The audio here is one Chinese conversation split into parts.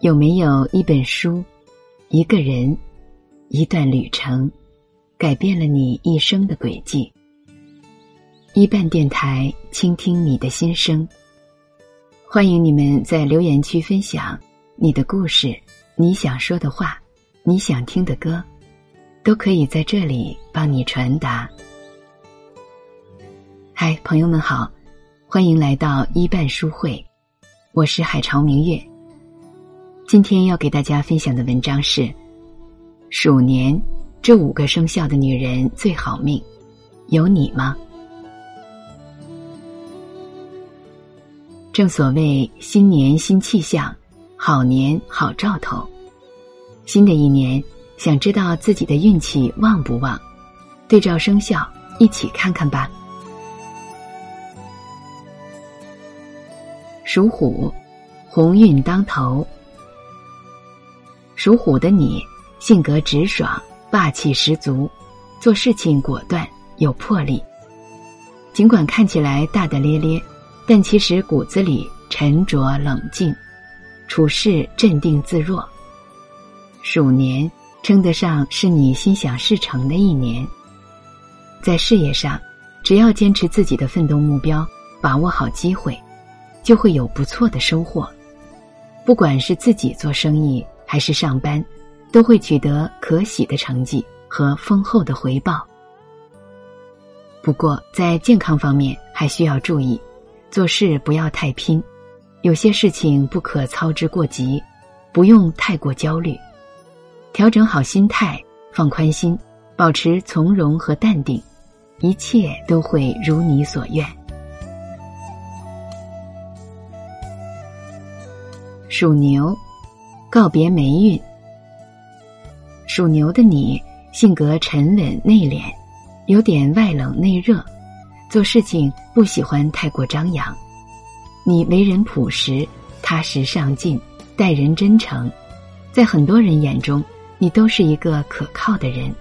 有没有一本书、一个人、一段旅程，改变了你一生的轨迹？一半电台，倾听你的心声。欢迎你们在留言区分享你的故事、你想说的话、你想听的歌，都可以在这里帮你传达。嗨，朋友们好，欢迎来到一半书会，我是海潮明月。今天要给大家分享的文章是：鼠年这五个生肖的女人最好命，有你吗？正所谓新年新气象，好年好兆头。新的一年，想知道自己的运气旺不旺？对照生肖一起看看吧。属虎，鸿运当头。属虎的你，性格直爽，霸气十足，做事情果断有魄力。尽管看起来大大咧咧，但其实骨子里沉着冷静，处事镇定自若。鼠年称得上是你心想事成的一年。在事业上，只要坚持自己的奋斗目标，把握好机会，就会有不错的收获。不管是自己做生意，还是上班，都会取得可喜的成绩和丰厚的回报。不过，在健康方面还需要注意，做事不要太拼，有些事情不可操之过急，不用太过焦虑，调整好心态，放宽心，保持从容和淡定，一切都会如你所愿。属牛。告别霉运。属牛的你性格沉稳内敛，有点外冷内热，做事情不喜欢太过张扬。你为人朴实、踏实上进，待人真诚，在很多人眼中，你都是一个可靠的人。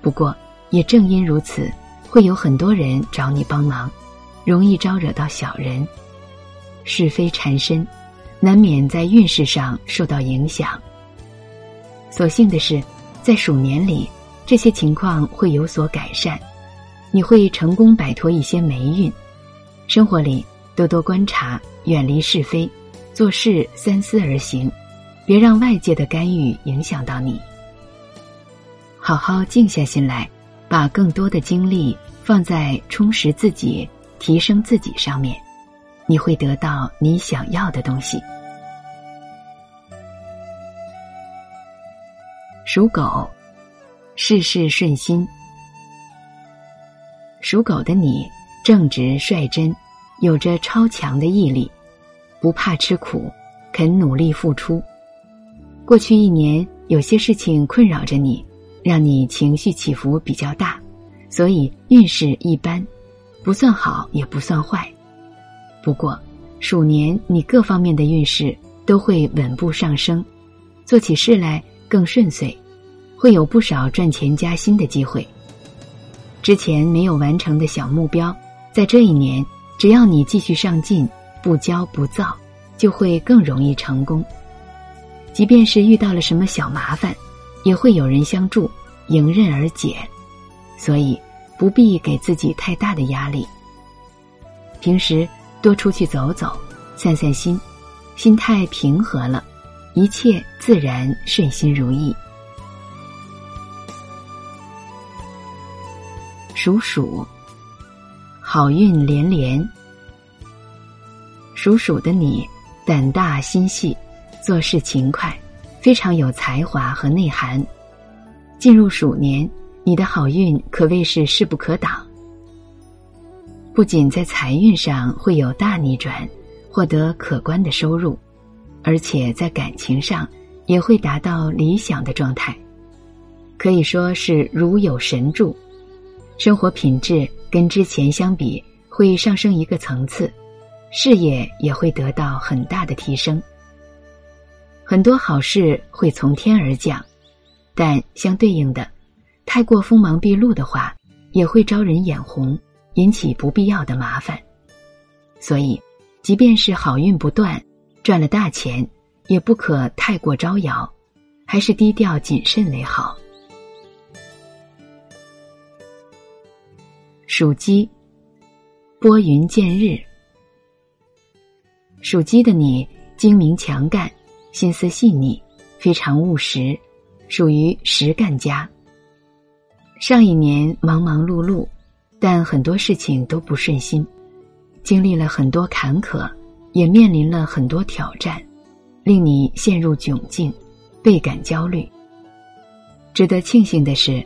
不过，也正因如此，会有很多人找你帮忙，容易招惹到小人，是非缠身。难免在运势上受到影响。所幸的是，在鼠年里，这些情况会有所改善，你会成功摆脱一些霉运。生活里多多观察，远离是非，做事三思而行，别让外界的干预影响到你。好好静下心来，把更多的精力放在充实自己、提升自己上面。你会得到你想要的东西。属狗，事事顺心。属狗的你正直率真，有着超强的毅力，不怕吃苦，肯努力付出。过去一年有些事情困扰着你，让你情绪起伏比较大，所以运势一般，不算好也不算坏。不过，鼠年你各方面的运势都会稳步上升，做起事来更顺遂，会有不少赚钱加薪的机会。之前没有完成的小目标，在这一年，只要你继续上进，不骄不躁，就会更容易成功。即便是遇到了什么小麻烦，也会有人相助，迎刃而解。所以不必给自己太大的压力。平时。多出去走走，散散心，心态平和了，一切自然顺心如意。属鼠，好运连连。属鼠的你，胆大心细，做事勤快，非常有才华和内涵。进入鼠年，你的好运可谓是势不可挡。不仅在财运上会有大逆转，获得可观的收入，而且在感情上也会达到理想的状态，可以说是如有神助。生活品质跟之前相比会上升一个层次，事业也会得到很大的提升。很多好事会从天而降，但相对应的，太过锋芒毕露的话，也会招人眼红。引起不必要的麻烦，所以，即便是好运不断，赚了大钱，也不可太过招摇，还是低调谨慎为好。属鸡，拨云见日。属鸡的你精明强干，心思细腻，非常务实，属于实干家。上一年忙忙碌碌，但很多事情都不顺心，经历了很多坎坷，也面临了很多挑战，令你陷入窘境，倍感焦虑。值得庆幸的是，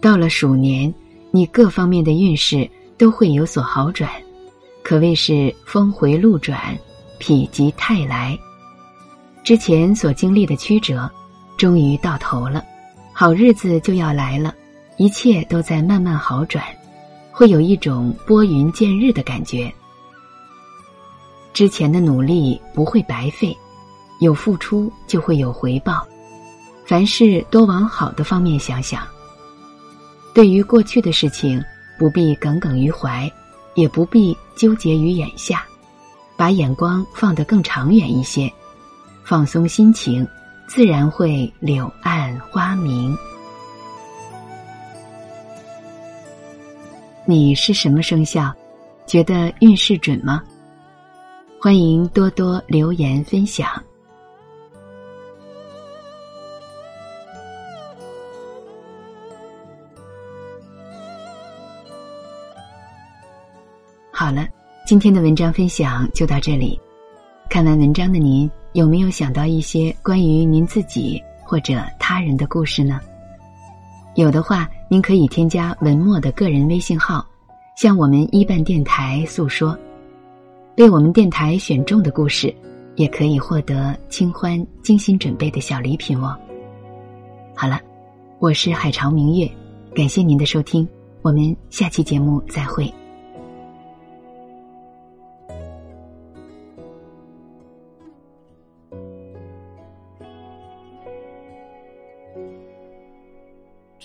到了鼠年。你各方面的运势都会有所好转，可谓是峰回路转，否极泰来。之前所经历的曲折，终于到头了，好日子就要来了，一切都在慢慢好转，会有一种拨云见日的感觉。之前的努力不会白费，有付出就会有回报，凡事多往好的方面想想。对于过去的事情，不必耿耿于怀，也不必纠结于眼下，把眼光放得更长远一些，放松心情，自然会柳暗花明。你是什么生肖？觉得运势准吗？欢迎多多留言分享。好了，今天的文章分享就到这里。看完文章的您，有没有想到一些关于您自己或者他人的故事呢？有的话，您可以添加文末的个人微信号，向我们一办电台诉说。被我们电台选中的故事，也可以获得清欢精心准备的小礼品哦。好了，我是海潮明月，感谢您的收听，我们下期节目再会。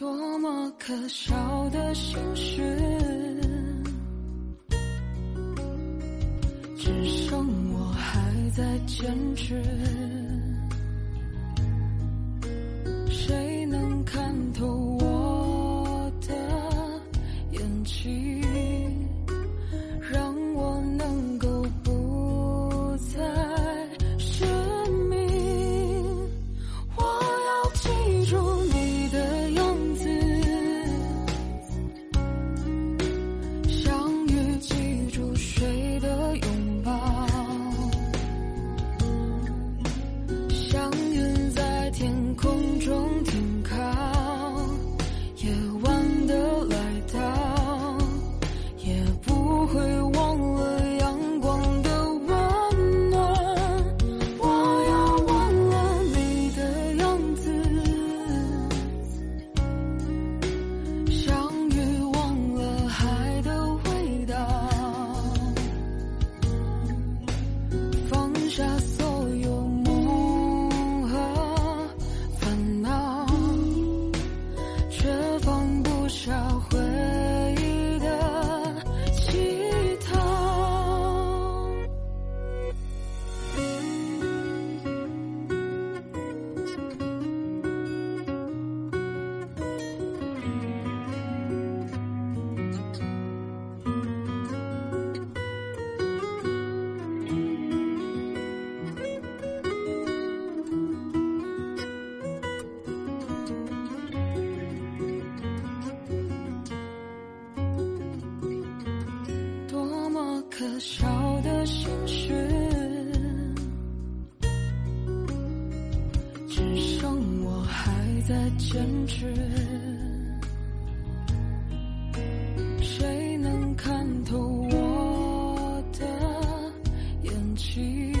多么可笑的心事，只剩我还在坚持。坚持。谁能看透我的眼睛，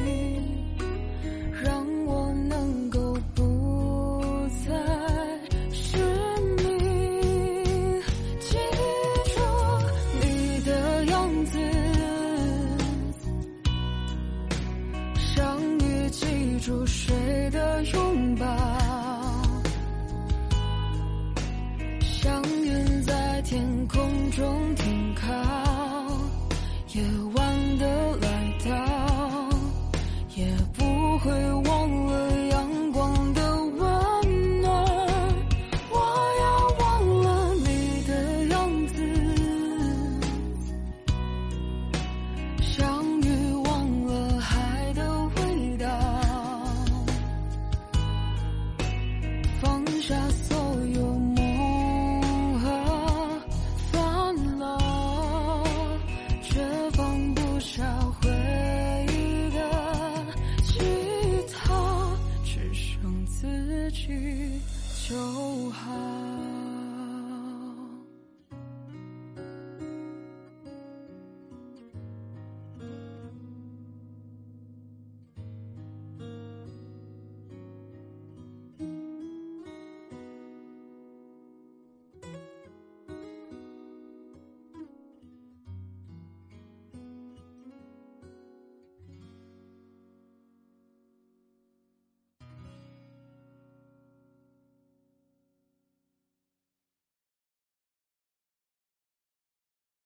让我能够不再是你？记住你的样子，让你记住谁的拥抱。天空中停靠，也。